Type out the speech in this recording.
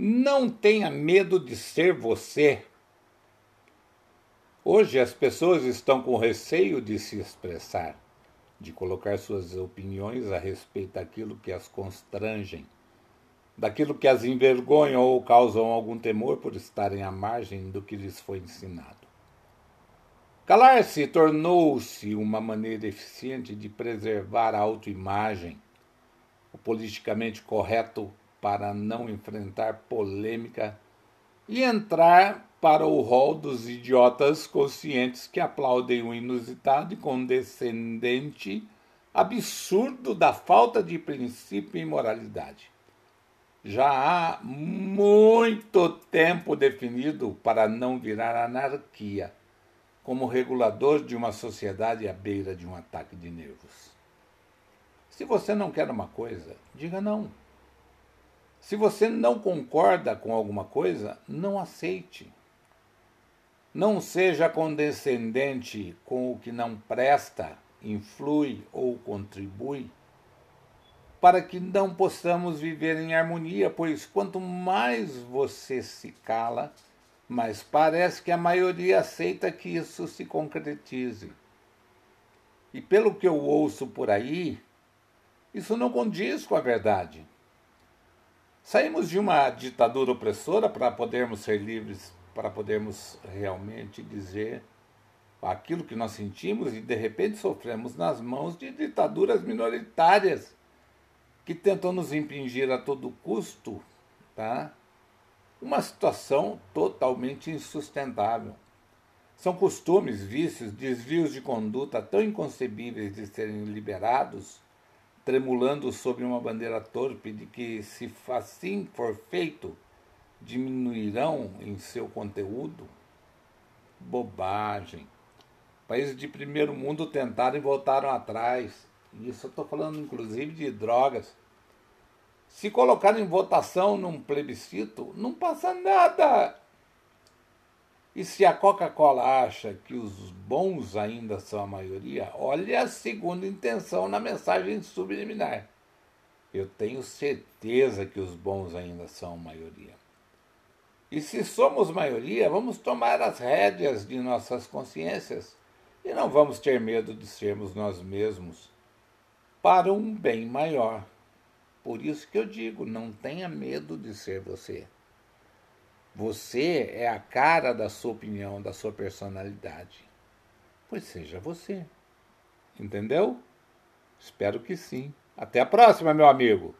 Não tenha medo de ser você. Hoje as pessoas estão com receio de se expressar, de colocar suas opiniões a respeito daquilo que as constrangem, daquilo que as envergonha ou causam algum temor por estarem à margem do que lhes foi ensinado. Calar-se tornou-se uma maneira eficiente de preservar a autoimagem, o politicamente correto para não enfrentar polêmica e entrar para o rol dos idiotas conscientes que aplaudem o inusitado e condescendente absurdo da falta de princípio e moralidade. Já há muito tempo definido para não virar anarquia, como regulador de uma sociedade à beira de um ataque de nervos. Se você não quer uma coisa, diga não. Se você não concorda com alguma coisa, não aceite. Não seja condescendente com o que não presta, influi ou contribui, para que não possamos viver em harmonia, pois quanto mais você se cala, mais parece que a maioria aceita que isso se concretize. E pelo que eu ouço por aí, isso não condiz com a verdade. Saímos de uma ditadura opressora para podermos ser livres, para podermos realmente dizer aquilo que nós sentimos e de repente sofremos nas mãos de ditaduras minoritárias que tentam nos impingir a todo custo, tá? Uma situação totalmente insustentável. São costumes, vícios, desvios de conduta tão inconcebíveis de serem liberados tremulando sobre uma bandeira torpe de que, se assim for feito, diminuirão em seu conteúdo? Bobagem. Países de primeiro mundo tentaram e voltaram atrás. Isso eu estou falando inclusive de drogas. Se colocar em votação num plebiscito, não passa nada. E se a Coca-Cola acha que os bons ainda são a maioria, olha a segunda intenção na mensagem subliminar. Eu tenho certeza que os bons ainda são a maioria. E se somos maioria, vamos tomar as rédeas de nossas consciências e não vamos ter medo de sermos nós mesmos para um bem maior. Por isso que eu digo, não tenha medo de ser você. Você é a cara da sua opinião, da sua personalidade. Pois seja você. Entendeu? Espero que sim. Até a próxima, meu amigo.